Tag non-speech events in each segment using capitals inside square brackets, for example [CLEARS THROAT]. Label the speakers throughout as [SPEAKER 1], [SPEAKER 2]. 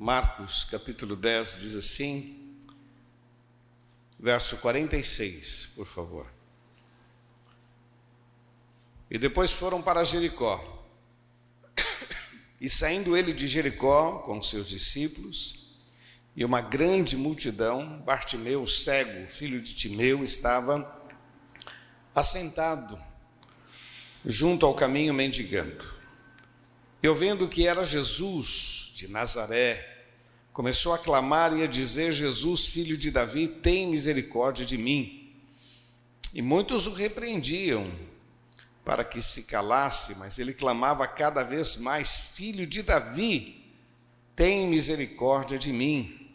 [SPEAKER 1] Marcos capítulo 10 diz assim, verso 46, por favor. E depois foram para Jericó. E saindo ele de Jericó com seus discípulos e uma grande multidão, Bartimeu, cego, filho de Timeu, estava assentado junto ao caminho mendigando. E ouvindo que era Jesus de Nazaré, começou a clamar e a dizer: Jesus, filho de Davi, tem misericórdia de mim. E muitos o repreendiam para que se calasse, mas ele clamava cada vez mais: Filho de Davi, tem misericórdia de mim.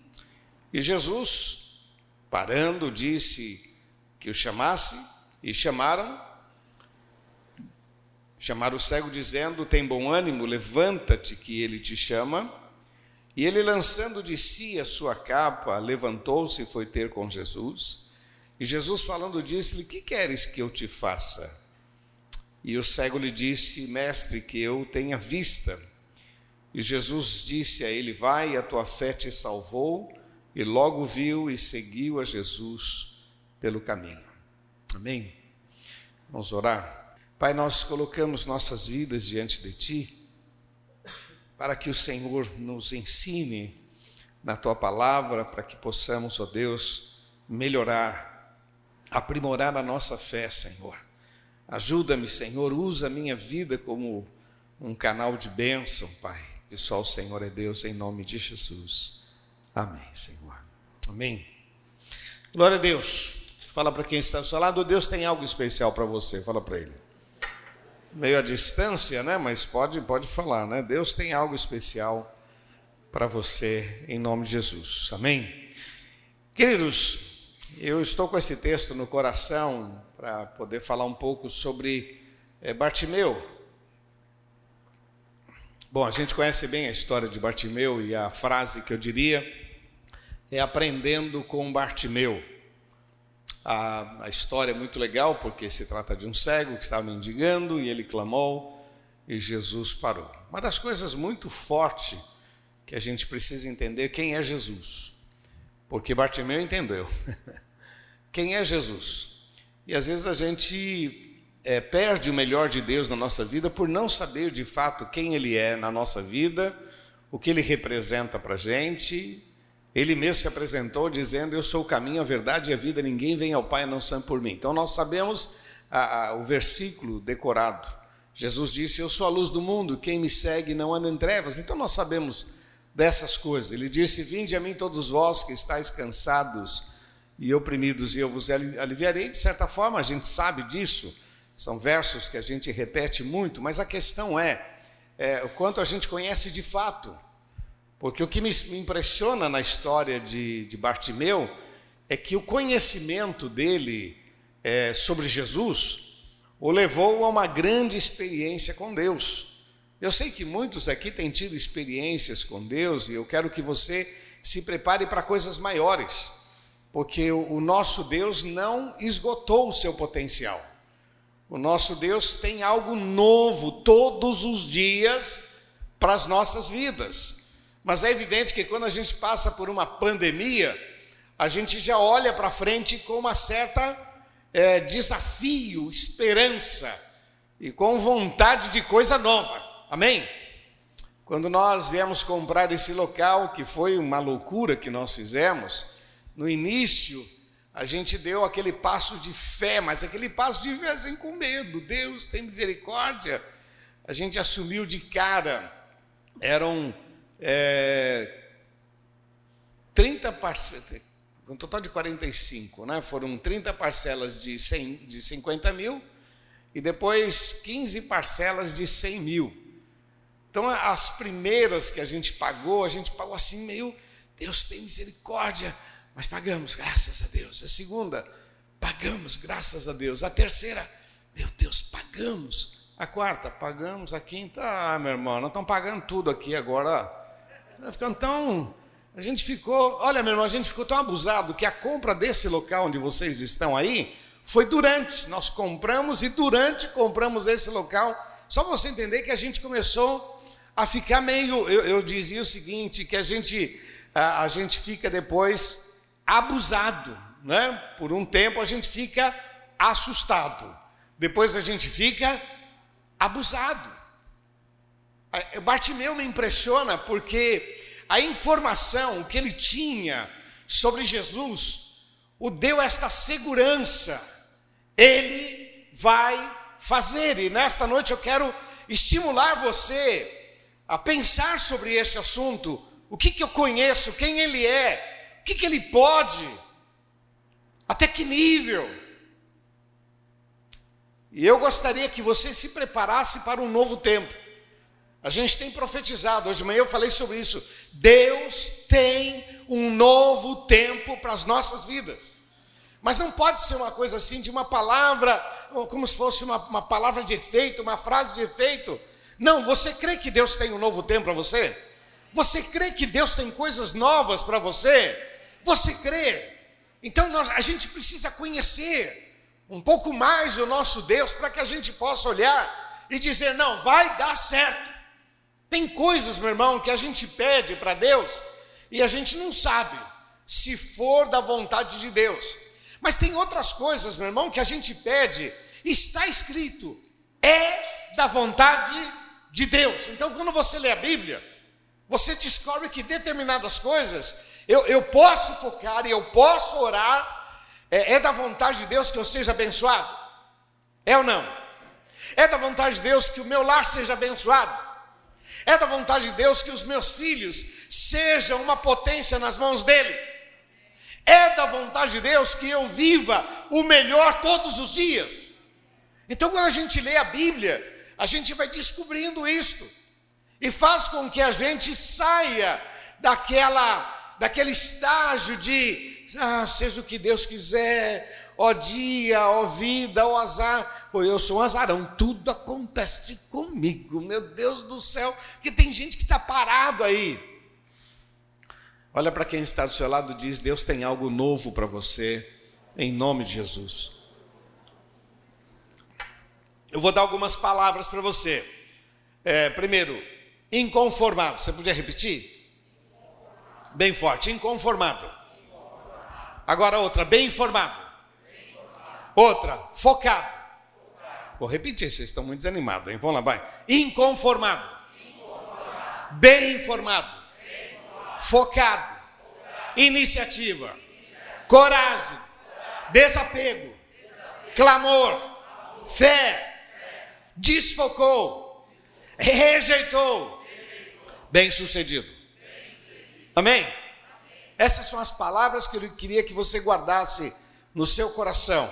[SPEAKER 1] E Jesus, parando, disse que o chamasse, e chamaram. Chamaram o cego, dizendo: Tem bom ânimo, levanta-te, que ele te chama. E ele, lançando de si a sua capa, levantou-se e foi ter com Jesus. E Jesus, falando, disse-lhe: Que queres que eu te faça? E o cego lhe disse: Mestre, que eu tenha vista. E Jesus disse a ele: Vai, a tua fé te salvou. E logo viu e seguiu a Jesus pelo caminho. Amém? Vamos orar. Pai, nós colocamos nossas vidas diante de Ti, para que o Senhor nos ensine na Tua palavra, para que possamos, ó Deus, melhorar, aprimorar a nossa fé, Senhor Ajuda-me, Senhor, usa a minha vida como um canal de bênção, Pai. E só o Senhor é Deus, em nome de Jesus. Amém, Senhor. Amém. Glória a Deus. Fala para quem está ao seu lado, Deus tem algo especial para você. Fala para ele. Meio à distância, né? Mas pode, pode falar, né? Deus tem algo especial para você, em nome de Jesus. Amém. Queridos, eu estou com esse texto no coração para poder falar um pouco sobre é, Bartimeu. Bom, a gente conhece bem a história de Bartimeu e a frase que eu diria é aprendendo com Bartimeu. A, a história é muito legal porque se trata de um cego que estava mendigando e ele clamou e Jesus parou. Uma das coisas muito fortes que a gente precisa entender quem é Jesus. Porque Bartimeu entendeu. [LAUGHS] quem é Jesus? E às vezes a gente é, perde o melhor de Deus na nossa vida por não saber de fato quem Ele é na nossa vida, o que Ele representa para a gente. Ele mesmo se apresentou dizendo: Eu sou o caminho, a verdade e a vida, ninguém vem ao Pai não ser por mim. Então nós sabemos a, a, o versículo decorado. Jesus disse: Eu sou a luz do mundo, quem me segue não anda em trevas. Então nós sabemos dessas coisas. Ele disse: Vinde a mim todos vós que estáis cansados e oprimidos, e eu vos aliviarei. De certa forma, a gente sabe disso, são versos que a gente repete muito, mas a questão é, é o quanto a gente conhece de fato. Porque o que me impressiona na história de, de Bartimeu é que o conhecimento dele é, sobre Jesus o levou a uma grande experiência com Deus. Eu sei que muitos aqui têm tido experiências com Deus e eu quero que você se prepare para coisas maiores porque o nosso Deus não esgotou o seu potencial. O nosso Deus tem algo novo todos os dias para as nossas vidas. Mas é evidente que quando a gente passa por uma pandemia, a gente já olha para frente com uma certa é, desafio, esperança e com vontade de coisa nova. Amém? Quando nós viemos comprar esse local, que foi uma loucura que nós fizemos, no início, a gente deu aquele passo de fé, mas aquele passo de fé sem com medo. Deus tem misericórdia. A gente assumiu de cara. Eram é, 30 parcelas, um total de 45, né? Foram 30 parcelas de, 100, de 50 mil e depois 15 parcelas de 100 mil. Então, as primeiras que a gente pagou, a gente pagou assim, meio, Deus tem misericórdia mas pagamos, graças a Deus. A segunda, pagamos, graças a Deus. A terceira, meu Deus, pagamos. A quarta, pagamos. A quinta, ah, meu irmão, nós estamos pagando tudo aqui agora. Ficando tão. A gente ficou, olha, meu irmão, a gente ficou tão abusado que a compra desse local onde vocês estão aí foi durante. Nós compramos e durante compramos esse local. Só você entender que a gente começou a ficar meio. Eu, eu dizia o seguinte: que a gente, a, a gente fica depois abusado, né? Por um tempo a gente fica assustado, depois a gente fica abusado. Bartimeu me impressiona porque a informação que ele tinha sobre Jesus o deu esta segurança. Ele vai fazer, e nesta noite eu quero estimular você a pensar sobre este assunto. O que, que eu conheço, quem ele é, o que, que ele pode, até que nível. E eu gostaria que você se preparasse para um novo tempo. A gente tem profetizado, hoje de manhã eu falei sobre isso. Deus tem um novo tempo para as nossas vidas. Mas não pode ser uma coisa assim de uma palavra, como se fosse uma, uma palavra de efeito, uma frase de efeito. Não, você crê que Deus tem um novo tempo para você? Você crê que Deus tem coisas novas para você? Você crê? Então nós, a gente precisa conhecer um pouco mais o nosso Deus para que a gente possa olhar e dizer: não, vai dar certo. Tem coisas, meu irmão, que a gente pede para Deus e a gente não sabe se for da vontade de Deus. Mas tem outras coisas, meu irmão, que a gente pede, está escrito, é da vontade de Deus. Então, quando você lê a Bíblia, você descobre que determinadas coisas eu, eu posso focar e eu posso orar, é, é da vontade de Deus que eu seja abençoado? É ou não? É da vontade de Deus que o meu lar seja abençoado? É da vontade de Deus que os meus filhos sejam uma potência nas mãos dele. É da vontade de Deus que eu viva o melhor todos os dias. Então, quando a gente lê a Bíblia, a gente vai descobrindo isto e faz com que a gente saia daquela daquele estágio de ah, seja o que Deus quiser, ó dia, ó vida, ó azar. Pô, eu sou um azarão, tudo acontece comigo, meu Deus do céu, que tem gente que está parado aí. Olha para quem está do seu lado e diz: Deus tem algo novo para você, em nome de Jesus. Eu vou dar algumas palavras para você. É, primeiro, inconformado. Você podia repetir? Bem forte, inconformado. Agora outra, bem informado. Outra, focado. Vou repetir, vocês estão muito desanimados, hein? Vamos lá, vai. Inconformado. Inconformado. Bem informado. Bem informado. Focado. Focado. Iniciativa. Iniciativa. Coragem. Coragem. Desapego. Desapego. Clamor. Clamor. Fé. Fé. Desfocou. Rejeitou. Bem sucedido. Amém? Amém? Essas são as palavras que eu queria que você guardasse no seu coração.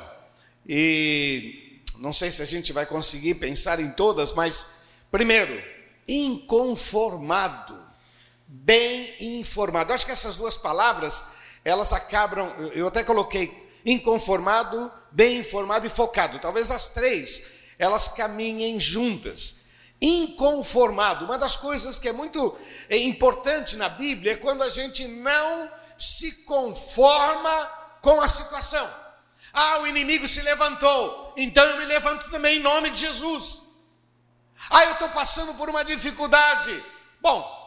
[SPEAKER 1] E não sei se a gente vai conseguir pensar em todas, mas primeiro, inconformado, bem informado. Acho que essas duas palavras, elas acabam, eu até coloquei inconformado, bem informado e focado. Talvez as três, elas caminhem juntas. Inconformado, uma das coisas que é muito é importante na Bíblia é quando a gente não se conforma com a situação. Ah, o inimigo se levantou, então eu me levanto também em nome de Jesus. Ah, eu estou passando por uma dificuldade. Bom,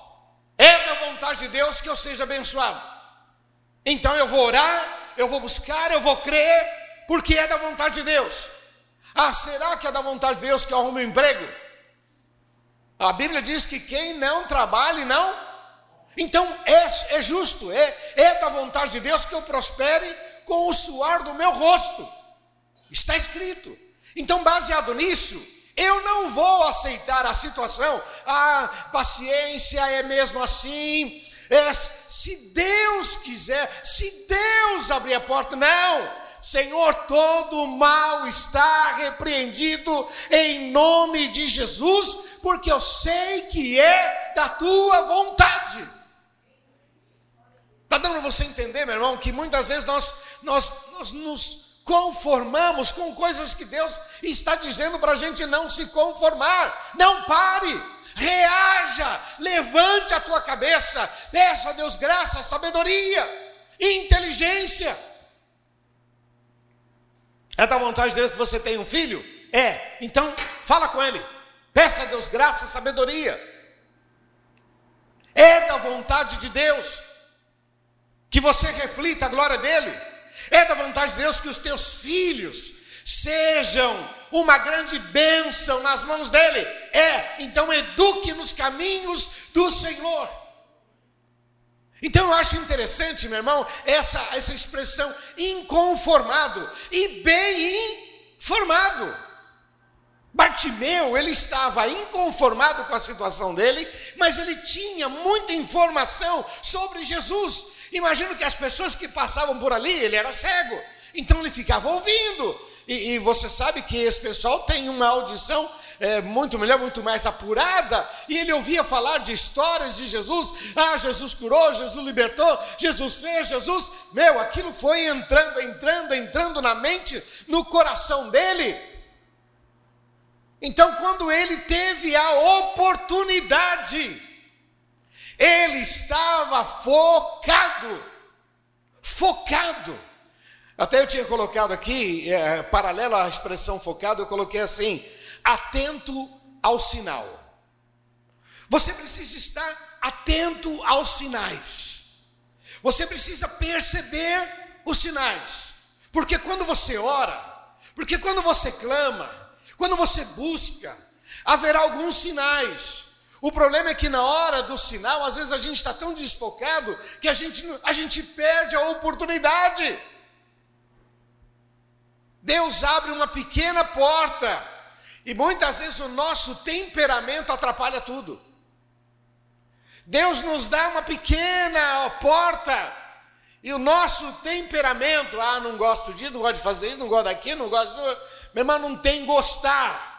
[SPEAKER 1] é da vontade de Deus que eu seja abençoado. Então eu vou orar, eu vou buscar, eu vou crer, porque é da vontade de Deus. Ah, será que é da vontade de Deus que eu arrume um emprego? A Bíblia diz que quem não trabalhe, não. Então é, é justo, é, é da vontade de Deus que eu prospere com o suor do meu rosto. Está escrito. Então, baseado nisso, eu não vou aceitar a situação. Ah, paciência é mesmo assim. É, se Deus quiser, se Deus abrir a porta, não. Senhor, todo mal está repreendido em nome de Jesus, porque eu sei que é da tua vontade. Está dando para você entender, meu irmão, que muitas vezes nós, nós, nós nos conformamos com coisas que Deus está dizendo para a gente não se conformar. Não pare, reaja, levante a tua cabeça, peça a Deus graça, sabedoria, inteligência. É da vontade de Deus que você tenha um filho? É, então fala com ele, peça a Deus graça, sabedoria. É da vontade de Deus que você reflita a glória dele. É da vontade de Deus que os teus filhos sejam uma grande bênção nas mãos dele. É, então eduque nos caminhos do Senhor. Então eu acho interessante, meu irmão, essa, essa expressão inconformado e bem informado. Bartimeu, ele estava inconformado com a situação dele, mas ele tinha muita informação sobre Jesus. Imagino que as pessoas que passavam por ali, ele era cego, então ele ficava ouvindo. E, e você sabe que esse pessoal tem uma audição é, muito melhor, muito mais apurada, e ele ouvia falar de histórias de Jesus. Ah, Jesus curou, Jesus libertou, Jesus fez, Jesus. Meu, aquilo foi entrando, entrando, entrando na mente, no coração dele. Então, quando ele teve a oportunidade, ele estava focado, focado. Até eu tinha colocado aqui, é, paralelo à expressão focado, eu coloquei assim: atento ao sinal. Você precisa estar atento aos sinais. Você precisa perceber os sinais. Porque quando você ora, porque quando você clama, quando você busca, haverá alguns sinais. O problema é que na hora do sinal, às vezes a gente está tão desfocado que a gente, a gente perde a oportunidade. Deus abre uma pequena porta e muitas vezes o nosso temperamento atrapalha tudo. Deus nos dá uma pequena porta e o nosso temperamento, ah, não gosto disso, não gosto de fazer isso, não gosto daquilo, não gosto. De... Meu irmão, não tem gostar.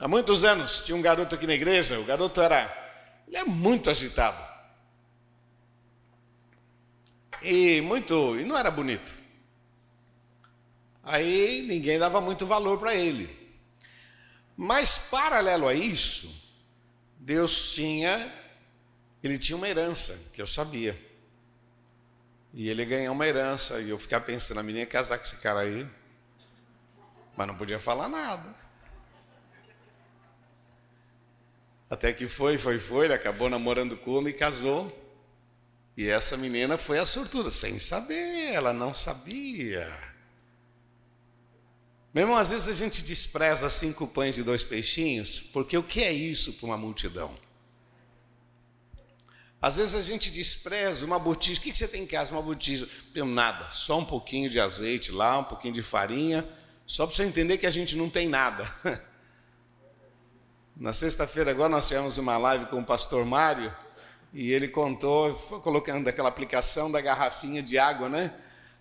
[SPEAKER 1] Há muitos anos tinha um garoto aqui na igreja, o garoto era, ele é muito agitado. E muito, e não era bonito. Aí ninguém dava muito valor para ele. Mas paralelo a isso, Deus tinha, ele tinha uma herança, que eu sabia. E ele ganhou uma herança, e eu ficava pensando, a menina ia casar com esse cara aí. Mas não podia falar nada. Até que foi, foi, foi, ele acabou namorando com uma e casou. E essa menina foi a sortuda, sem saber, ela não sabia. Meu irmão, às vezes a gente despreza cinco pães e dois peixinhos, porque o que é isso para uma multidão? Às vezes a gente despreza uma botija. O que você tem em casa? Uma botija. Não tenho nada, só um pouquinho de azeite lá, um pouquinho de farinha, só para você entender que a gente não tem nada. [LAUGHS] Na sexta-feira agora nós tivemos uma live com o pastor Mário e ele contou, colocando aquela aplicação da garrafinha de água, né?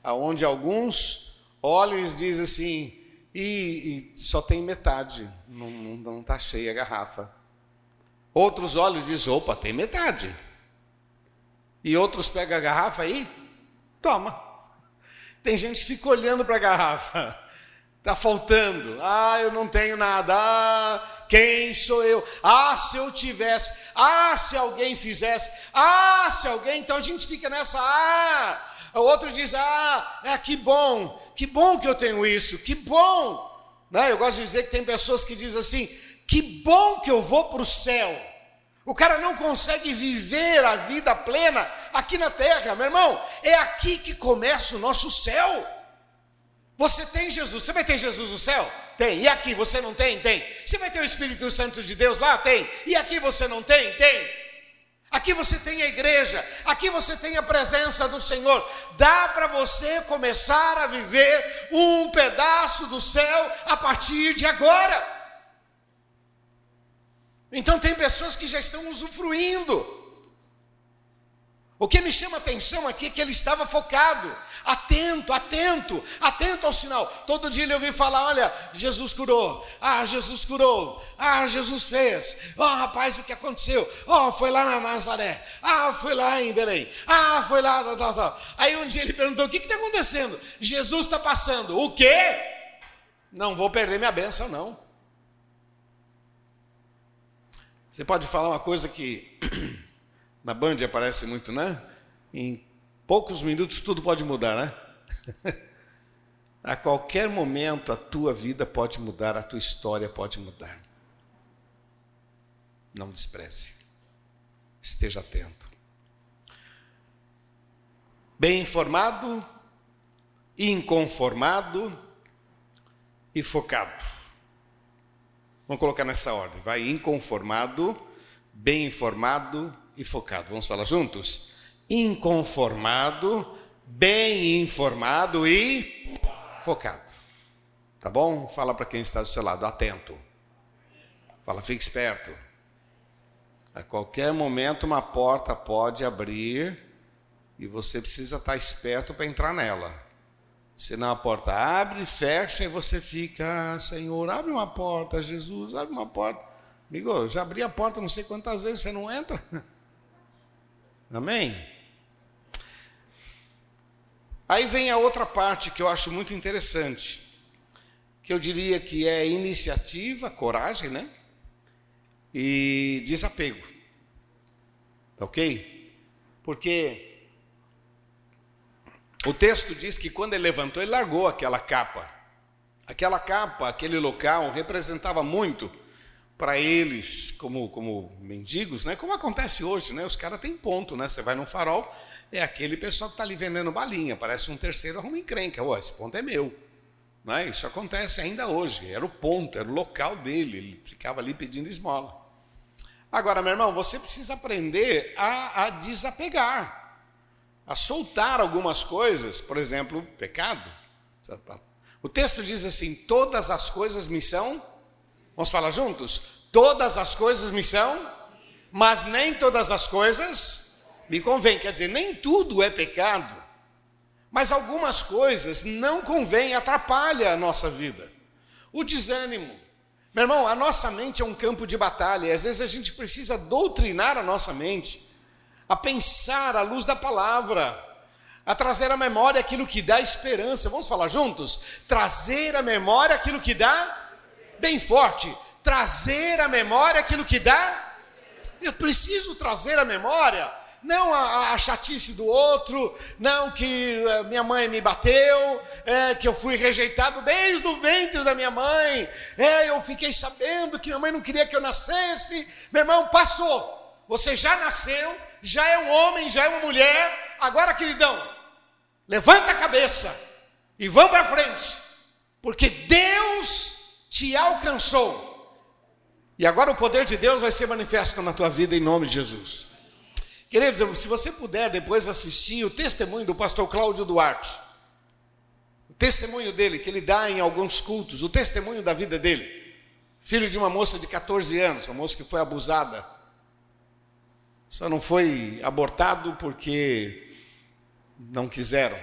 [SPEAKER 1] Aonde alguns olham e dizem assim, e, e só tem metade, não está cheia a garrafa. Outros olhos dizem, opa, tem metade. E outros pegam a garrafa aí, toma. Tem gente que fica olhando para a garrafa. Está faltando. Ah, eu não tenho nada. Ah, quem sou eu? Ah, se eu tivesse. Ah, se alguém fizesse. Ah, se alguém. Então a gente fica nessa. Ah. O outro diz: Ah, é, que bom. Que bom que eu tenho isso. Que bom. Né? Eu gosto de dizer que tem pessoas que dizem assim: Que bom que eu vou para o céu. O cara não consegue viver a vida plena aqui na terra, meu irmão. É aqui que começa o nosso céu. Você tem Jesus, você vai ter Jesus no céu? Tem. E aqui você não tem? Tem. Você vai ter o Espírito Santo de Deus lá? Tem. E aqui você não tem? Tem. Aqui você tem a igreja, aqui você tem a presença do Senhor. Dá para você começar a viver um pedaço do céu a partir de agora. Então tem pessoas que já estão usufruindo. O que me chama a atenção aqui é que ele estava focado, atento, atento, atento ao sinal. Todo dia ele ouvia falar: olha, Jesus curou, ah, Jesus curou, ah, Jesus fez, oh rapaz, o que aconteceu? Oh, foi lá na Nazaré, ah, foi lá em Belém, ah, foi lá, tal, tal, tal. Aí um dia ele perguntou: o que está acontecendo? Jesus está passando, o quê? Não vou perder minha benção, não. Você pode falar uma coisa que [CLEARS THROAT] na Band aparece muito, né? Em poucos minutos tudo pode mudar, né? [LAUGHS] a qualquer momento a tua vida pode mudar, a tua história pode mudar. não despreze. Esteja atento. Bem informado, inconformado e focado. Vamos colocar nessa ordem. Vai inconformado, bem informado e focado. Vamos falar juntos? Inconformado, bem informado e focado. Tá bom? Fala para quem está do seu lado, atento. Fala, fique esperto. A qualquer momento uma porta pode abrir e você precisa estar esperto para entrar nela. Senão a porta abre, fecha e você fica, ah, Senhor, abre uma porta, Jesus, abre uma porta. Amigo, eu já abri a porta não sei quantas vezes, você não entra. [LAUGHS] Amém? Aí vem a outra parte que eu acho muito interessante, que eu diria que é iniciativa, coragem, né? E desapego. Ok? Porque o texto diz que quando ele levantou, ele largou aquela capa. Aquela capa, aquele local, representava muito para eles como, como mendigos, né? como acontece hoje, né? os caras têm ponto, né? você vai num farol, é aquele pessoal que está ali vendendo balinha, parece um terceiro arruma encrenca, oh, esse ponto é meu. Né? Isso acontece ainda hoje, era o ponto, era o local dele, ele ficava ali pedindo esmola. Agora, meu irmão, você precisa aprender a, a desapegar, a soltar algumas coisas, por exemplo, pecado. O texto diz assim: todas as coisas me são Vamos falar juntos? Todas as coisas me são, mas nem todas as coisas me convêm. Quer dizer, nem tudo é pecado, mas algumas coisas não convêm, atrapalha a nossa vida. O desânimo. Meu irmão, a nossa mente é um campo de batalha, e às vezes a gente precisa doutrinar a nossa mente, a pensar à luz da palavra, a trazer à memória aquilo que dá esperança. Vamos falar juntos? Trazer à memória aquilo que dá bem forte, trazer à memória aquilo que dá. Eu preciso trazer à memória, não a, a chatice do outro, não que uh, minha mãe me bateu, é, que eu fui rejeitado desde o ventre da minha mãe, é, eu fiquei sabendo que minha mãe não queria que eu nascesse. Meu irmão, passou. Você já nasceu, já é um homem, já é uma mulher. Agora, queridão, levanta a cabeça e vamos para frente, porque Deus te alcançou. E agora o poder de Deus vai ser manifesto na tua vida em nome de Jesus. Queridos, se você puder depois assistir o testemunho do pastor Cláudio Duarte, o testemunho dele que ele dá em alguns cultos, o testemunho da vida dele, filho de uma moça de 14 anos, uma moça que foi abusada, só não foi abortado porque não quiseram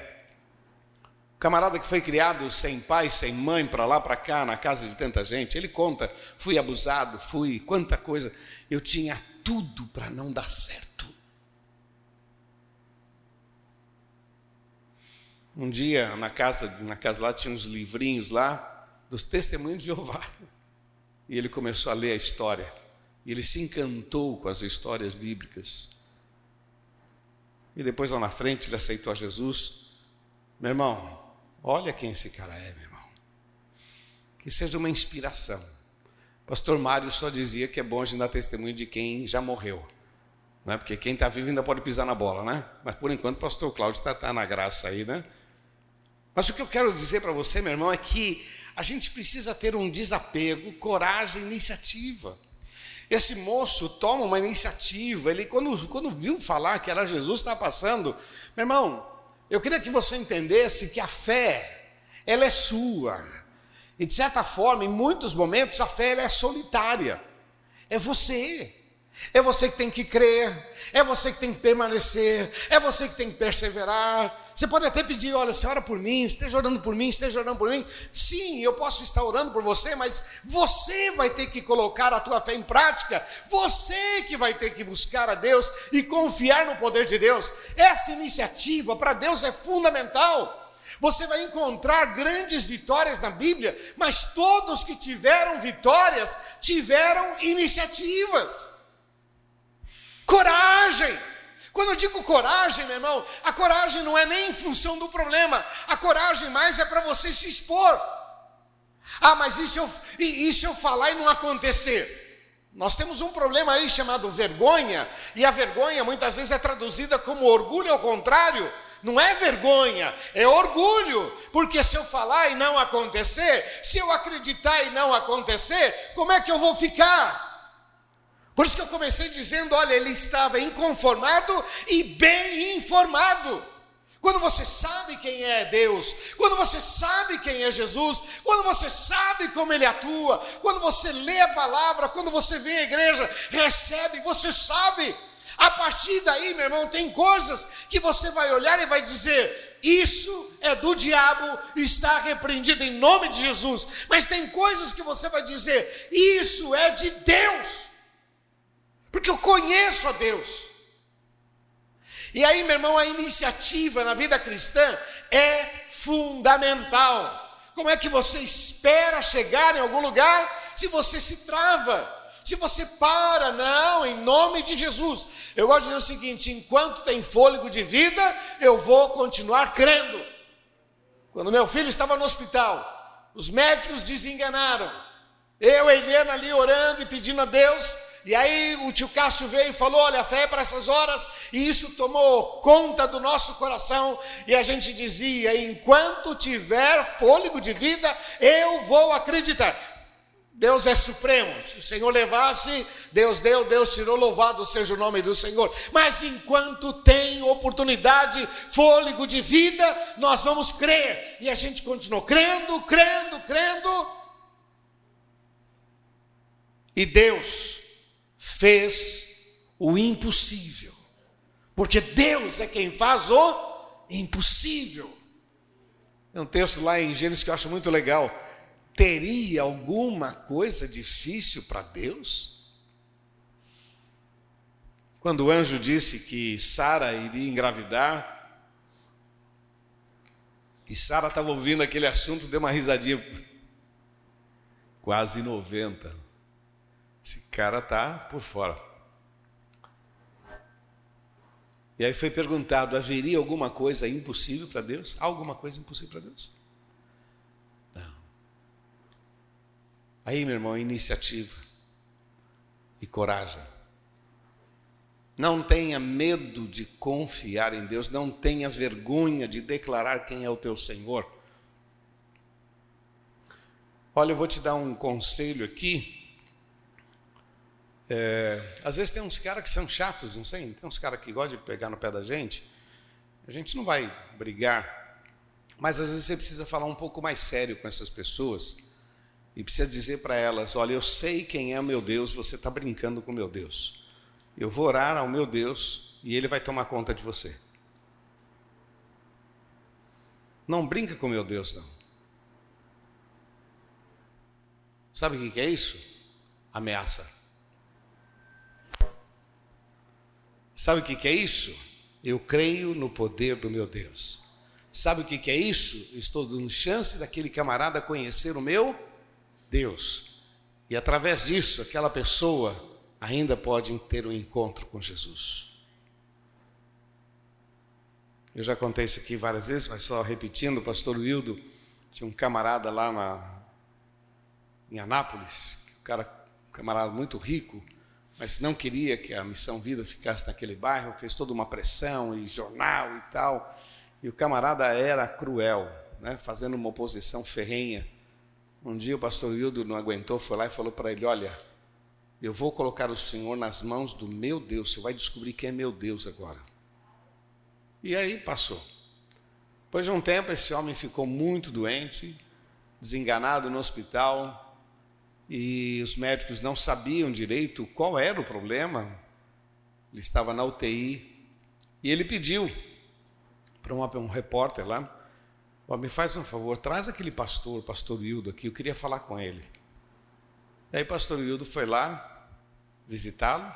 [SPEAKER 1] camarada que foi criado sem pai, sem mãe, para lá, para cá, na casa de tanta gente, ele conta: fui abusado, fui, quanta coisa. Eu tinha tudo para não dar certo. Um dia, na casa, na casa lá, tinha uns livrinhos lá, dos testemunhos de Jeová. E ele começou a ler a história. E ele se encantou com as histórias bíblicas. E depois, lá na frente, ele aceitou a Jesus. Meu irmão, Olha quem esse cara é, meu irmão. Que seja uma inspiração. Pastor Mário só dizia que é bom a gente dar testemunho de quem já morreu. Não é? Porque quem está vivo ainda pode pisar na bola, né? Mas por enquanto pastor Cláudio está tá na graça aí, né? Mas o que eu quero dizer para você, meu irmão, é que a gente precisa ter um desapego, coragem, iniciativa. Esse moço toma uma iniciativa, ele quando, quando viu falar que era Jesus que estava passando, meu irmão, eu queria que você entendesse que a fé, ela é sua. E de certa forma, em muitos momentos, a fé é solitária. É você. É você que tem que crer, é você que tem que permanecer, é você que tem que perseverar. Você pode até pedir, olha, você ora por mim, esteja orando por mim, esteja orando por mim. Sim, eu posso estar orando por você, mas você vai ter que colocar a tua fé em prática. Você que vai ter que buscar a Deus e confiar no poder de Deus. Essa iniciativa para Deus é fundamental. Você vai encontrar grandes vitórias na Bíblia, mas todos que tiveram vitórias tiveram iniciativas. Coragem. Quando eu digo coragem, meu irmão, a coragem não é nem em função do problema, a coragem mais é para você se expor. Ah, mas e se, eu, e, e se eu falar e não acontecer? Nós temos um problema aí chamado vergonha, e a vergonha muitas vezes é traduzida como orgulho ao contrário. Não é vergonha, é orgulho, porque se eu falar e não acontecer, se eu acreditar e não acontecer, como é que eu vou ficar? Por isso que eu comecei dizendo: olha, ele estava inconformado e bem informado. Quando você sabe quem é Deus, quando você sabe quem é Jesus, quando você sabe como Ele atua, quando você lê a palavra, quando você vem à igreja, recebe, você sabe. A partir daí, meu irmão, tem coisas que você vai olhar e vai dizer: isso é do diabo, está repreendido em nome de Jesus. Mas tem coisas que você vai dizer: isso é de Deus, porque eu conheço a Deus. E aí, meu irmão, a iniciativa na vida cristã é fundamental. Como é que você espera chegar em algum lugar se você se trava? Se você para, não, em nome de Jesus. Eu gosto de dizer o seguinte: enquanto tem fôlego de vida, eu vou continuar crendo. Quando meu filho estava no hospital, os médicos desenganaram. Eu e Helena ali orando e pedindo a Deus e aí o tio Cássio veio e falou: Olha, a fé é para essas horas, e isso tomou conta do nosso coração, e a gente dizia: Enquanto tiver fôlego de vida, eu vou acreditar. Deus é supremo. Se o Senhor levasse, Deus deu, Deus tirou, louvado seja o nome do Senhor. Mas enquanto tem oportunidade, fôlego de vida, nós vamos crer. E a gente continuou crendo, crendo, crendo. E Deus fez o impossível. Porque Deus é quem faz o impossível. Tem um texto lá em Gênesis que eu acho muito legal. Teria alguma coisa difícil para Deus? Quando o anjo disse que Sara iria engravidar, e Sara estava ouvindo aquele assunto, deu uma risadinha. Quase 90. Esse cara tá por fora. E aí foi perguntado: haveria alguma coisa impossível para Deus? Há alguma coisa impossível para Deus? Não. Aí, meu irmão, iniciativa e coragem. Não tenha medo de confiar em Deus, não tenha vergonha de declarar quem é o teu Senhor. Olha, eu vou te dar um conselho aqui é, às vezes tem uns caras que são chatos, não sei, tem uns caras que gostam de pegar no pé da gente. A gente não vai brigar, mas às vezes você precisa falar um pouco mais sério com essas pessoas e precisa dizer para elas: olha, eu sei quem é meu Deus, você está brincando com o meu Deus. Eu vou orar ao meu Deus e ele vai tomar conta de você. Não brinca com o meu Deus, não. Sabe o que é isso? Ameaça. Sabe o que é isso? Eu creio no poder do meu Deus. Sabe o que é isso? estou dando chance daquele camarada conhecer o meu Deus. E através disso, aquela pessoa ainda pode ter um encontro com Jesus. Eu já contei isso aqui várias vezes, mas só repetindo, o pastor Wildo tinha um camarada lá na, em Anápolis, um cara, um camarada muito rico, mas não queria que a Missão Vida ficasse naquele bairro, fez toda uma pressão e jornal e tal. E o camarada era cruel, né, fazendo uma oposição ferrenha. Um dia o pastor Hildo não aguentou, foi lá e falou para ele: Olha, eu vou colocar o Senhor nas mãos do meu Deus, você vai descobrir quem é meu Deus agora. E aí passou. Depois de um tempo, esse homem ficou muito doente, desenganado no hospital, e os médicos não sabiam direito qual era o problema. Ele estava na UTI e ele pediu para um repórter lá: me faz um favor, traz aquele pastor, pastor Hildo aqui, eu queria falar com ele. E aí, pastor Hildo foi lá visitá-lo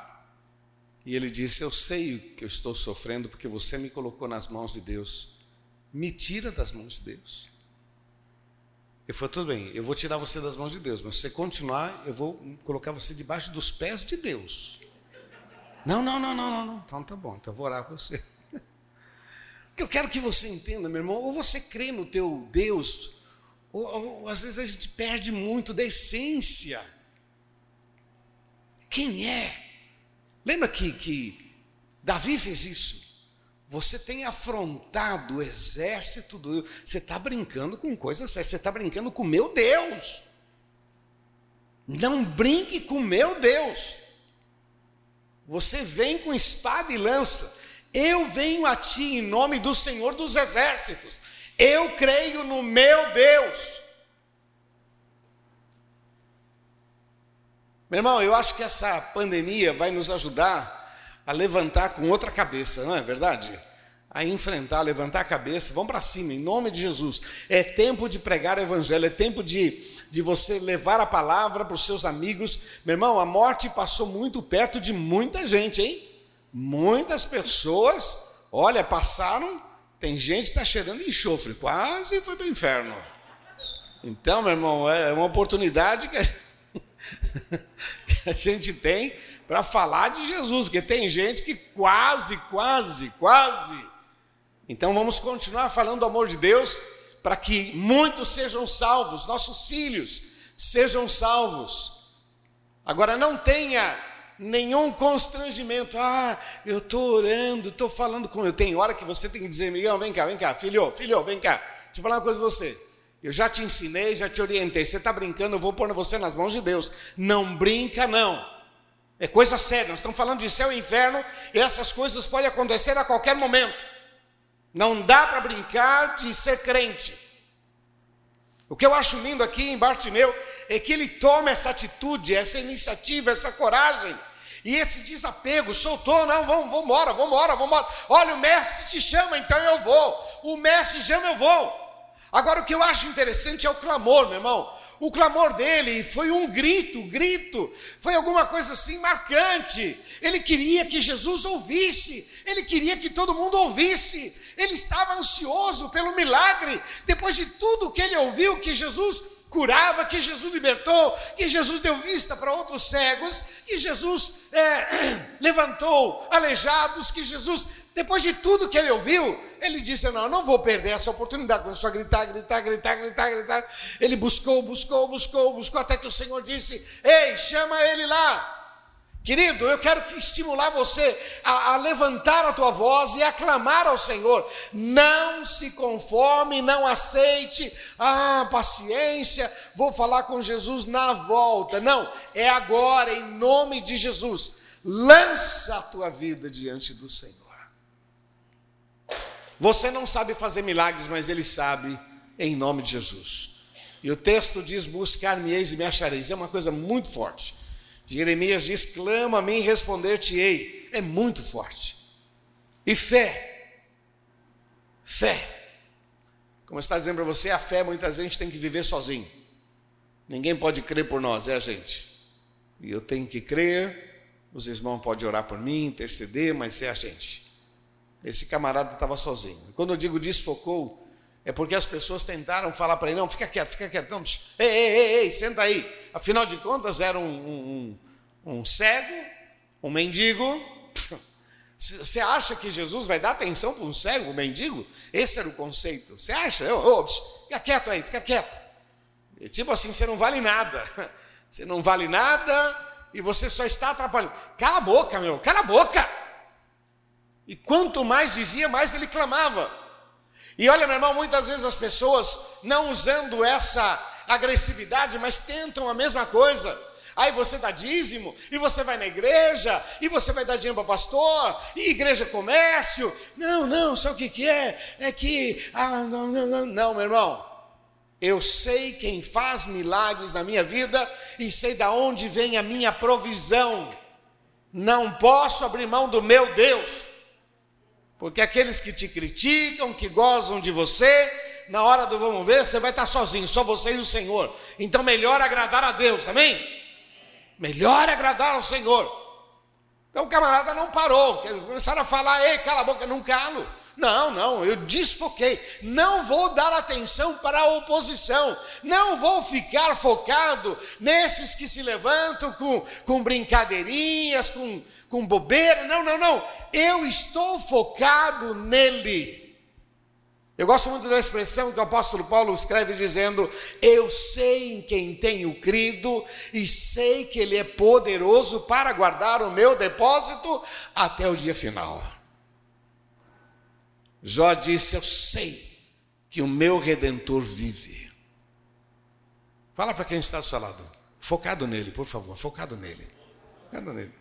[SPEAKER 1] e ele disse: Eu sei o que eu estou sofrendo porque você me colocou nas mãos de Deus. Me tira das mãos de Deus. Ele falou: tudo bem, eu vou tirar você das mãos de Deus, mas se você continuar, eu vou colocar você debaixo dos pés de Deus. Não, não, não, não, não, não. Então tá bom, então eu vou orar com você. [LAUGHS] eu quero que você entenda, meu irmão, ou você crê no teu Deus, ou, ou às vezes a gente perde muito da essência. Quem é? Lembra que, que Davi fez isso? Você tem afrontado o exército do. Você está brincando com coisas sérias, você está brincando com meu Deus. Não brinque com meu Deus. Você vem com espada e lança. Eu venho a ti em nome do Senhor dos Exércitos. Eu creio no meu Deus. Meu irmão, eu acho que essa pandemia vai nos ajudar a levantar com outra cabeça, não é verdade? A enfrentar, levantar a cabeça, vamos para cima, em nome de Jesus. É tempo de pregar o evangelho, é tempo de, de você levar a palavra para os seus amigos. Meu irmão, a morte passou muito perto de muita gente, hein? Muitas pessoas, olha, passaram, tem gente que está cheirando enxofre, quase foi para o inferno. Então, meu irmão, é uma oportunidade que [LAUGHS] que a gente tem para falar de Jesus, porque tem gente que quase, quase, quase. Então vamos continuar falando do amor de Deus para que muitos sejam salvos, nossos filhos sejam salvos. Agora não tenha nenhum constrangimento. Ah, eu estou orando, estou falando com eu. Tem hora que você tem que dizer, Miguel, vem cá, vem cá, filho, filho, vem cá. Deixa eu falar uma coisa com você. Eu já te ensinei, já te orientei. Você está brincando, eu vou pôr você nas mãos de Deus. Não brinca, não. É coisa séria. Nós estamos falando de céu e inferno. E essas coisas podem acontecer a qualquer momento. Não dá para brincar de ser crente. O que eu acho lindo aqui em Bartimeu é que ele toma essa atitude, essa iniciativa, essa coragem. E esse desapego, soltou, não, vamos, vamos embora, vamos embora, vamos embora. Olha, o mestre te chama, então eu vou. O mestre chama, eu vou. Agora, o que eu acho interessante é o clamor, meu irmão. O clamor dele foi um grito, grito, foi alguma coisa assim marcante. Ele queria que Jesus ouvisse, ele queria que todo mundo ouvisse. Ele estava ansioso pelo milagre, depois de tudo que ele ouviu, que Jesus curava, que Jesus libertou, que Jesus deu vista para outros cegos, que Jesus é, [CLEARS THROAT] levantou aleijados, que Jesus depois de tudo que ele ouviu, ele disse: Não, não vou perder essa oportunidade. Começou a gritar, gritar, gritar, gritar, gritar. Ele buscou, buscou, buscou, buscou, até que o Senhor disse: Ei, chama ele lá. Querido, eu quero estimular você a, a, levantar a tua voz e a clamar ao Senhor. Não se conforme, não aceite. Ah, paciência, vou falar com Jesus na volta. Não, é agora, em nome de Jesus. Lança a tua vida diante do Senhor. Você não sabe fazer milagres, mas ele sabe, em nome de Jesus. E o texto diz: Buscar-me-eis e me achareis. É uma coisa muito forte. Jeremias diz: Clama-me e responder-te-ei. É muito forte. E fé. Fé. Como está dizendo para você, a fé muitas vezes tem que viver sozinho. Ninguém pode crer por nós, é a gente. E eu tenho que crer. Os irmãos podem orar por mim, interceder, mas é a gente. Esse camarada estava sozinho. Quando eu digo desfocou, é porque as pessoas tentaram falar para ele: não, fica quieto, fica quieto, não, ei, ei, ei, ei, senta aí. Afinal de contas, era um, um, um cego, um mendigo. [LAUGHS] Você acha que Jesus vai dar atenção para um cego, um mendigo? Esse era o conceito. Você acha? Oh, oh, fica quieto aí, fica quieto. E, tipo assim, você não vale nada. [LAUGHS] Você não vale nada e você só está atrapalhando. Cala a boca, meu, cala a boca. E quanto mais dizia, mais ele clamava. E olha, meu irmão, muitas vezes as pessoas, não usando essa agressividade, mas tentam a mesma coisa. Aí você dá dízimo, e você vai na igreja, e você vai dar dinheiro para pastor, e igreja é comércio. Não, não, sabe o que, que é? É que. Ah, não, não, não, não, meu irmão. Eu sei quem faz milagres na minha vida e sei da onde vem a minha provisão. Não posso abrir mão do meu Deus. Porque aqueles que te criticam, que gozam de você, na hora do vamos ver, você vai estar sozinho, só você e o Senhor. Então, melhor agradar a Deus, amém? Melhor agradar ao Senhor. Então, o camarada não parou, começaram a falar, ei, cala a boca, não calo. Não, não, eu desfoquei. Não vou dar atenção para a oposição. Não vou ficar focado nesses que se levantam com, com brincadeirinhas, com com bobeira. Não, não, não. Eu estou focado nele. Eu gosto muito da expressão que o apóstolo Paulo escreve dizendo: Eu sei em quem tenho crido e sei que Ele é poderoso para guardar o meu depósito até o dia final. Jó disse: Eu sei que o meu redentor vive. Fala para quem está ao seu lado, focado nele, por favor, focado nele. Focado nele.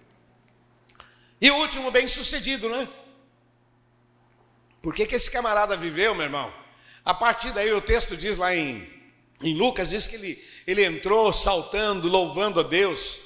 [SPEAKER 1] E o último, bem sucedido, né? Por que, que esse camarada viveu, meu irmão? A partir daí o texto diz lá em, em Lucas, diz que ele, ele entrou saltando, louvando a Deus.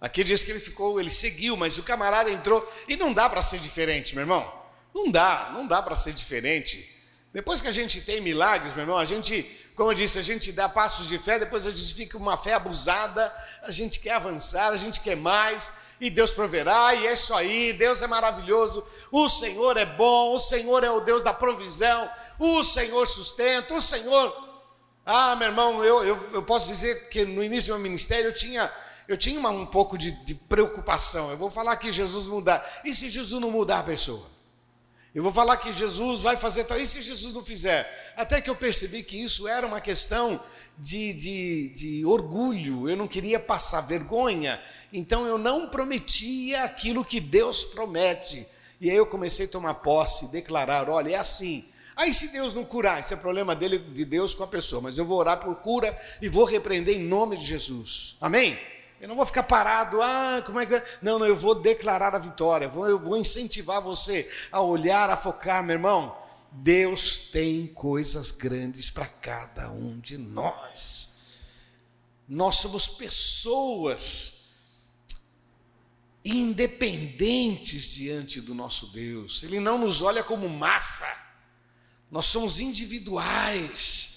[SPEAKER 1] Aqui diz que ele ficou, ele seguiu, mas o camarada entrou. E não dá para ser diferente, meu irmão. Não dá, não dá para ser diferente. Depois que a gente tem milagres, meu irmão, a gente, como eu disse, a gente dá passos de fé, depois a gente fica uma fé abusada, a gente quer avançar, a gente quer mais, e Deus proverá, e é isso aí, Deus é maravilhoso, o Senhor é bom, o Senhor é o Deus da provisão, o Senhor sustenta, o Senhor. Ah, meu irmão, eu, eu, eu posso dizer que no início do meu ministério eu tinha, eu tinha uma, um pouco de, de preocupação. Eu vou falar que Jesus mudar. E se Jesus não mudar a pessoa? Eu vou falar que Jesus vai fazer tal. E se Jesus não fizer? Até que eu percebi que isso era uma questão de, de, de orgulho. Eu não queria passar vergonha. Então eu não prometia aquilo que Deus promete. E aí eu comecei a tomar posse, declarar: olha, é assim. Aí se Deus não curar, isso é problema dele, de Deus com a pessoa, mas eu vou orar por cura e vou repreender em nome de Jesus. Amém? Eu não vou ficar parado, ah, como é que. Não, não, eu vou declarar a vitória, vou, eu vou incentivar você a olhar, a focar, meu irmão. Deus tem coisas grandes para cada um de nós. Nós somos pessoas independentes diante do nosso Deus. Ele não nos olha como massa. Nós somos individuais.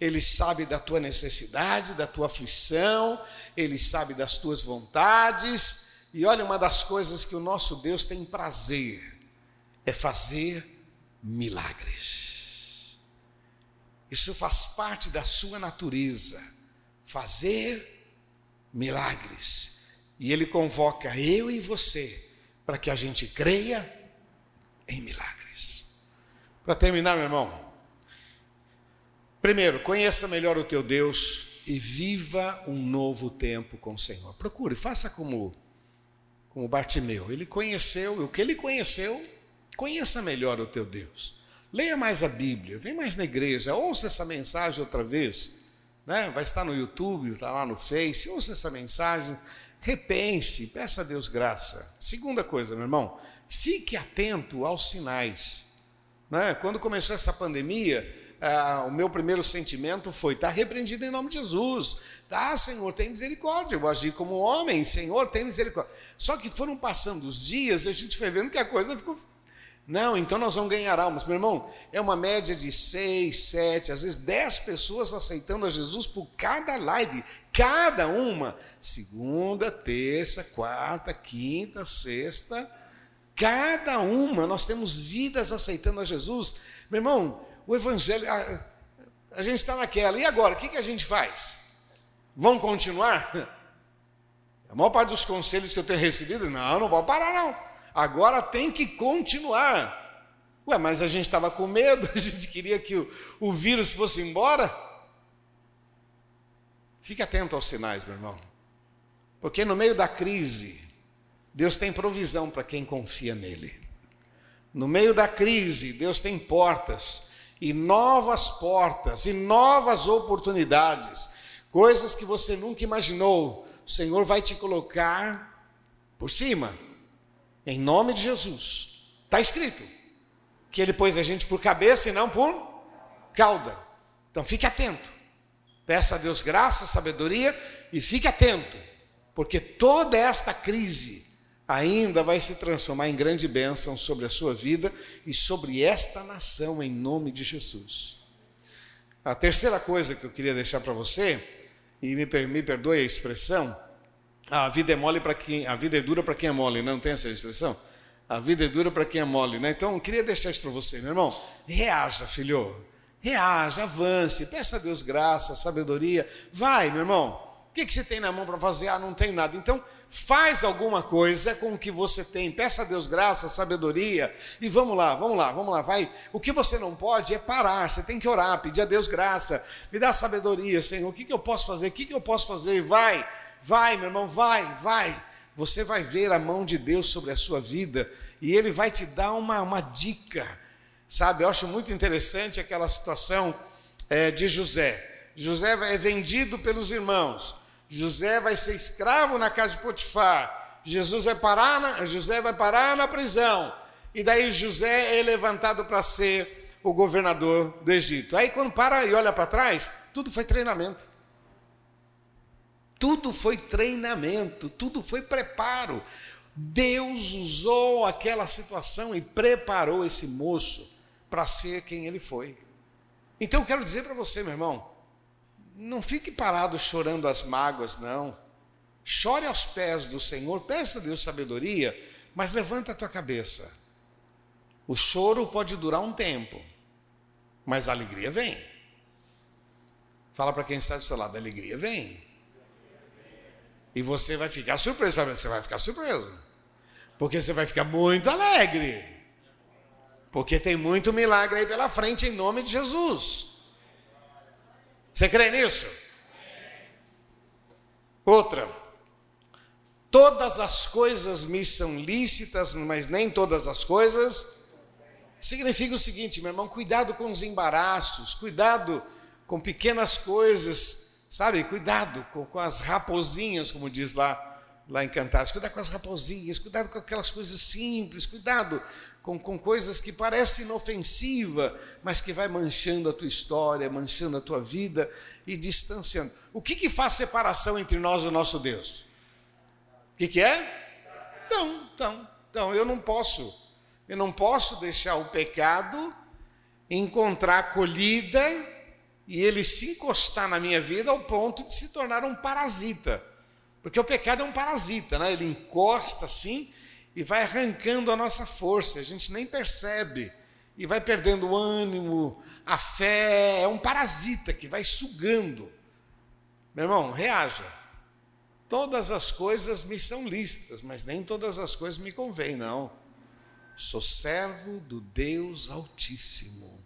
[SPEAKER 1] Ele sabe da tua necessidade, da tua aflição, ele sabe das tuas vontades. E olha, uma das coisas que o nosso Deus tem prazer é fazer milagres. Isso faz parte da sua natureza, fazer milagres. E ele convoca eu e você para que a gente creia em milagres. Para terminar, meu irmão, primeiro, conheça melhor o teu Deus e viva um novo tempo com o Senhor. Procure, faça como como Bartimeu. Ele conheceu, o que ele conheceu, conheça melhor o teu Deus. Leia mais a Bíblia, vem mais na igreja, ouça essa mensagem outra vez. Né? Vai estar no YouTube, está lá no Face, ouça essa mensagem, repense, peça a Deus graça. Segunda coisa, meu irmão, fique atento aos sinais. Né? Quando começou essa pandemia, ah, o meu primeiro sentimento foi: está repreendido em nome de Jesus. Tá, Senhor, tem misericórdia. Eu agi como homem, Senhor, tem misericórdia. Só que foram passando os dias e a gente foi vendo que a coisa ficou. Não, então nós vamos ganhar almas. Meu irmão, é uma média de seis, sete, às vezes dez pessoas aceitando a Jesus por cada live cada uma, segunda, terça, quarta, quinta, sexta, cada uma, nós temos vidas aceitando a Jesus. Meu irmão, o Evangelho, a, a gente está naquela, e agora, o que, que a gente faz? Vamos continuar? [LAUGHS] A maior parte dos conselhos que eu tenho recebido, não, não vou parar não, agora tem que continuar. Ué, mas a gente estava com medo, [LAUGHS] a gente queria que o, o vírus fosse embora. Fique atento aos sinais, meu irmão. Porque no meio da crise, Deus tem provisão para quem confia nele. No meio da crise, Deus tem portas, e novas portas, e novas oportunidades, coisas que você nunca imaginou. O Senhor vai te colocar por cima, em nome de Jesus. Está escrito que Ele pôs a gente por cabeça e não por cauda. Então fique atento. Peça a Deus graça, sabedoria e fique atento, porque toda esta crise ainda vai se transformar em grande bênção sobre a sua vida e sobre esta nação, em nome de Jesus. A terceira coisa que eu queria deixar para você, e me, me perdoe a expressão, a vida é mole para quem, a vida é dura para quem é mole, não tem essa expressão? A vida é dura para quem é mole, né? Então, eu queria deixar isso para você, meu irmão. Reaja, filho. Reaja, avance, peça a Deus graça, sabedoria. Vai, meu irmão. O que, que você tem na mão para fazer? Ah, não tem nada. Então, faz alguma coisa com o que você tem. Peça a Deus graça, sabedoria. E vamos lá, vamos lá, vamos lá. Vai. O que você não pode é parar. Você tem que orar, pedir a Deus graça. Me dá sabedoria, Senhor. O que, que eu posso fazer? O que, que eu posso fazer? Vai, vai, meu irmão, vai, vai. Você vai ver a mão de Deus sobre a sua vida. E Ele vai te dar uma, uma dica. Sabe, eu acho muito interessante aquela situação é, de José. José é vendido pelos irmãos. José vai ser escravo na casa de Potifar. Jesus vai parar na, José vai parar na prisão. E daí José é levantado para ser o governador do Egito. Aí quando para e olha para trás, tudo foi treinamento. Tudo foi treinamento, tudo foi preparo. Deus usou aquela situação e preparou esse moço para ser quem ele foi. Então eu quero dizer para você, meu irmão, não fique parado chorando as mágoas, não. Chore aos pés do Senhor, peça a Deus sabedoria, mas levanta a tua cabeça. O choro pode durar um tempo, mas a alegria vem. Fala para quem está do seu lado, a alegria vem. E você vai ficar surpreso, você vai ficar surpreso. Porque você vai ficar muito alegre. Porque tem muito milagre aí pela frente em nome de Jesus. Você crê nisso? Outra. Todas as coisas me são lícitas, mas nem todas as coisas. Significa o seguinte, meu irmão, cuidado com os embaraços, cuidado com pequenas coisas, sabe? Cuidado com, com as raposinhas, como diz lá, lá em Cantares. Cuidado com as raposinhas, cuidado com aquelas coisas simples, cuidado com, com coisas que parecem inofensiva, mas que vai manchando a tua história, manchando a tua vida e distanciando. O que, que faz separação entre nós e o nosso Deus? O que, que é? Não, não, não, eu não posso. Eu não posso deixar o pecado encontrar acolhida e ele se encostar na minha vida ao ponto de se tornar um parasita. Porque o pecado é um parasita, né? ele encosta assim e vai arrancando a nossa força, a gente nem percebe, e vai perdendo o ânimo, a fé, é um parasita que vai sugando. Meu irmão, reaja. Todas as coisas me são listas, mas nem todas as coisas me convêm, não. Sou servo do Deus Altíssimo.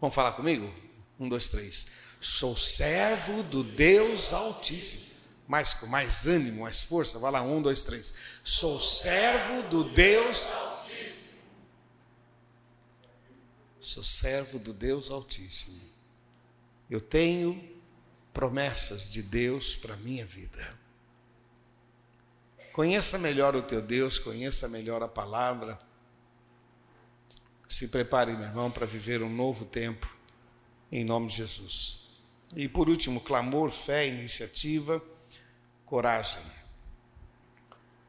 [SPEAKER 1] Vamos falar comigo? Um, dois, três. Sou servo do Deus Altíssimo mais, com mais ânimo, mais força. Vai lá, um, dois, três. Sou servo do Deus Altíssimo. Sou servo do Deus Altíssimo. Eu tenho promessas de Deus para minha vida. Conheça melhor o teu Deus, conheça melhor a palavra. Se prepare, meu irmão, para viver um novo tempo, em nome de Jesus. E por último, clamor, fé, iniciativa coragem.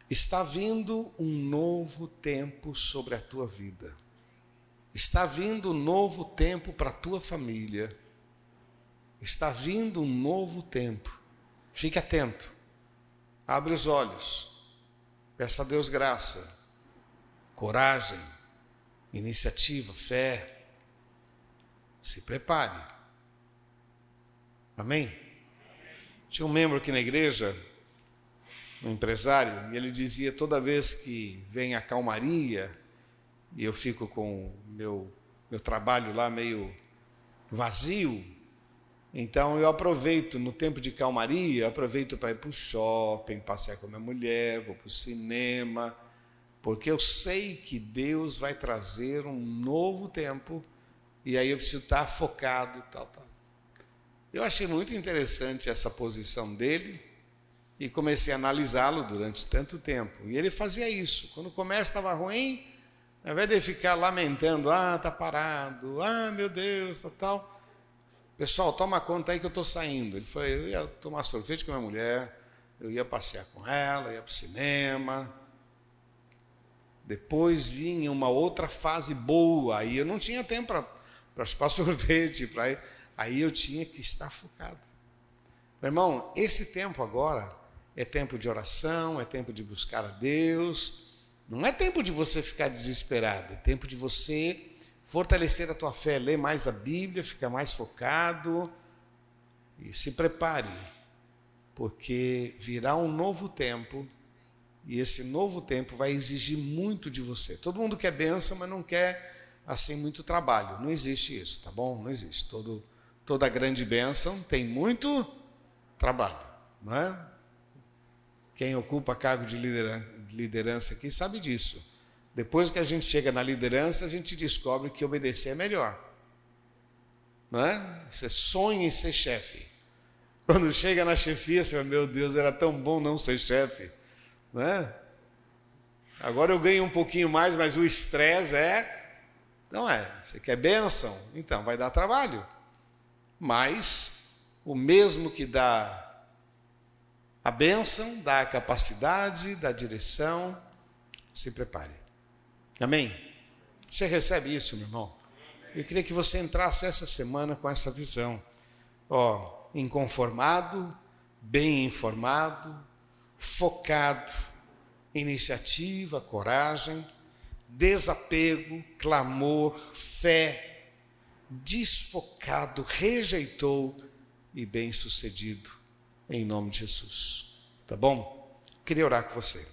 [SPEAKER 1] Está vindo um novo tempo sobre a tua vida. Está vindo um novo tempo para a tua família. Está vindo um novo tempo. Fique atento. Abre os olhos. Peça a Deus graça, coragem, iniciativa, fé. Se prepare. Amém? Tinha um membro aqui na igreja, um empresário, e ele dizia: toda vez que vem a calmaria, e eu fico com meu, meu trabalho lá meio vazio, então eu aproveito no tempo de calmaria, aproveito para ir para o shopping, passear com a minha mulher, vou para o cinema, porque eu sei que Deus vai trazer um novo tempo e aí eu preciso estar focado, tal, tal. Eu achei muito interessante essa posição dele e comecei a analisá-lo durante tanto tempo. E ele fazia isso. Quando o comércio estava ruim, ao invés de ficar lamentando, ah, está parado, ah, meu Deus, tal, tal. Pessoal, toma conta aí que eu estou saindo. Ele falou, eu ia tomar sorvete com a minha mulher, eu ia passear com ela, ia para o cinema. Depois vinha uma outra fase boa, aí eu não tinha tempo para chupar sorvete, para ir [LAUGHS] Aí eu tinha que estar focado. Meu irmão, esse tempo agora é tempo de oração, é tempo de buscar a Deus. Não é tempo de você ficar desesperado, é tempo de você fortalecer a tua fé, ler mais a Bíblia, ficar mais focado e se prepare. porque virá um novo tempo e esse novo tempo vai exigir muito de você. Todo mundo quer bênção, mas não quer assim muito trabalho. Não existe isso, tá bom? Não existe. Todo, toda grande bênção tem muito trabalho, não é? Quem ocupa cargo de liderança aqui sabe disso. Depois que a gente chega na liderança, a gente descobre que obedecer é melhor. Não é? Você sonha em ser chefe. Quando chega na chefia, você fala, meu Deus, era tão bom não ser chefe. Não é? Agora eu ganho um pouquinho mais, mas o estresse é. Não é. Você quer bênção? Então vai dar trabalho. Mas o mesmo que dá a bênção, dá a capacidade, dá a direção, se prepare. Amém? Você recebe isso, meu irmão? Eu queria que você entrasse essa semana com essa visão. Ó, inconformado, bem informado, focado, iniciativa, coragem, desapego, clamor, fé, desfocado, rejeitou e bem-sucedido, em nome de Jesus. Tá bom? Queria orar com você.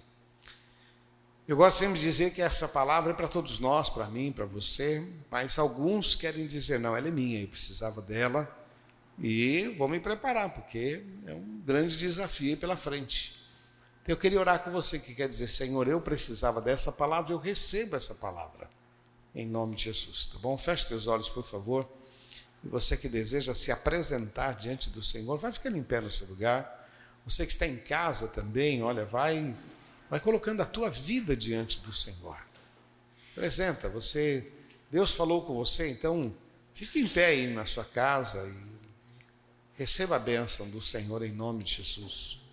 [SPEAKER 1] Eu gosto sempre de dizer que essa palavra é para todos nós, para mim, para você, mas alguns querem dizer, não, ela é minha, eu precisava dela e vou me preparar, porque é um grande desafio pela frente. Eu queria orar com você que quer dizer, Senhor, eu precisava dessa palavra, eu recebo essa palavra, em nome de Jesus, tá bom? Feche teus olhos, por favor. E você que deseja se apresentar diante do Senhor, vai ficar em pé no seu lugar. Você que está em casa também, olha, vai Vai colocando a tua vida diante do Senhor. Apresenta, você, Deus falou com você, então fique em pé aí na sua casa e receba a bênção do Senhor em nome de Jesus.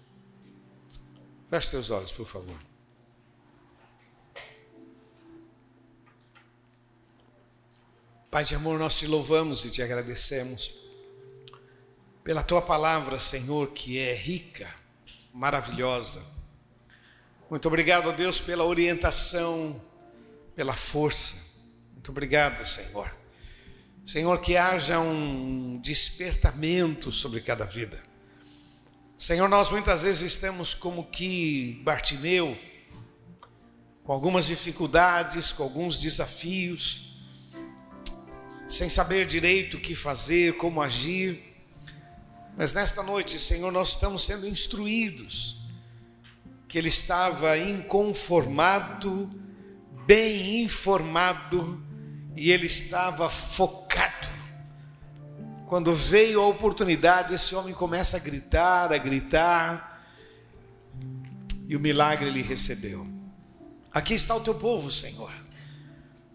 [SPEAKER 1] Feche teus olhos, por favor. Pai de amor, nós te louvamos e te agradecemos pela tua palavra, Senhor, que é rica, maravilhosa muito obrigado, Deus, pela orientação, pela força. Muito obrigado, Senhor. Senhor, que haja um despertamento sobre cada vida. Senhor, nós muitas vezes estamos como que Bartimeu, com algumas dificuldades, com alguns desafios, sem saber direito o que fazer, como agir. Mas nesta noite, Senhor, nós estamos sendo instruídos que ele estava inconformado, bem informado e ele estava focado. Quando veio a oportunidade, esse homem começa a gritar, a gritar, e o milagre ele recebeu. Aqui está o teu povo, Senhor.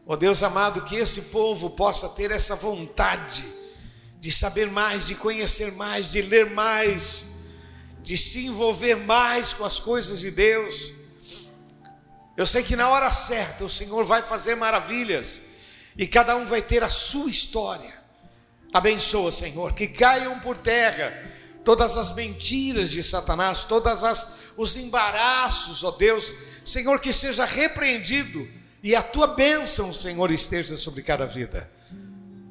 [SPEAKER 1] Ó oh Deus amado, que esse povo possa ter essa vontade de saber mais, de conhecer mais, de ler mais, de se envolver mais com as coisas de Deus. Eu sei que na hora certa o Senhor vai fazer maravilhas e cada um vai ter a sua história. Abençoa, Senhor, que caiam por terra todas as mentiras de Satanás, todas as os embaraços, ó Deus, Senhor, que seja repreendido e a tua bênção, Senhor, esteja sobre cada vida.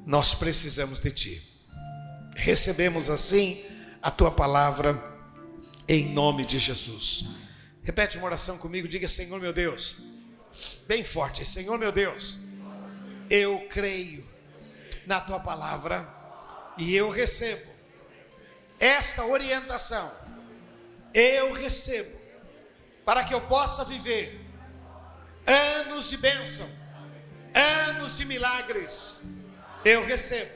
[SPEAKER 1] Nós precisamos de ti. Recebemos assim a tua palavra em nome de Jesus. Repete uma oração comigo, diga: Senhor meu Deus, bem forte, Senhor meu Deus, eu creio na tua palavra e eu recebo esta orientação, eu recebo, para que eu possa viver anos de bênção, anos de milagres, eu recebo,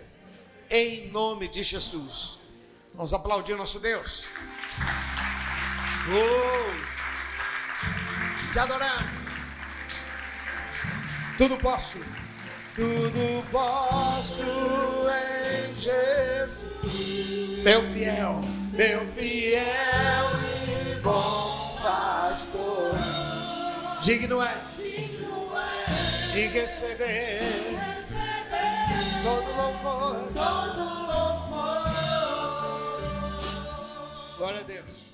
[SPEAKER 1] em nome de Jesus. Vamos aplaudir nosso Deus. Oh, te adoramos. Tudo posso. Tudo posso em Jesus. Meu fiel, meu fiel e bom pastor. Digno é de receber todo louvor. Glória a Deus.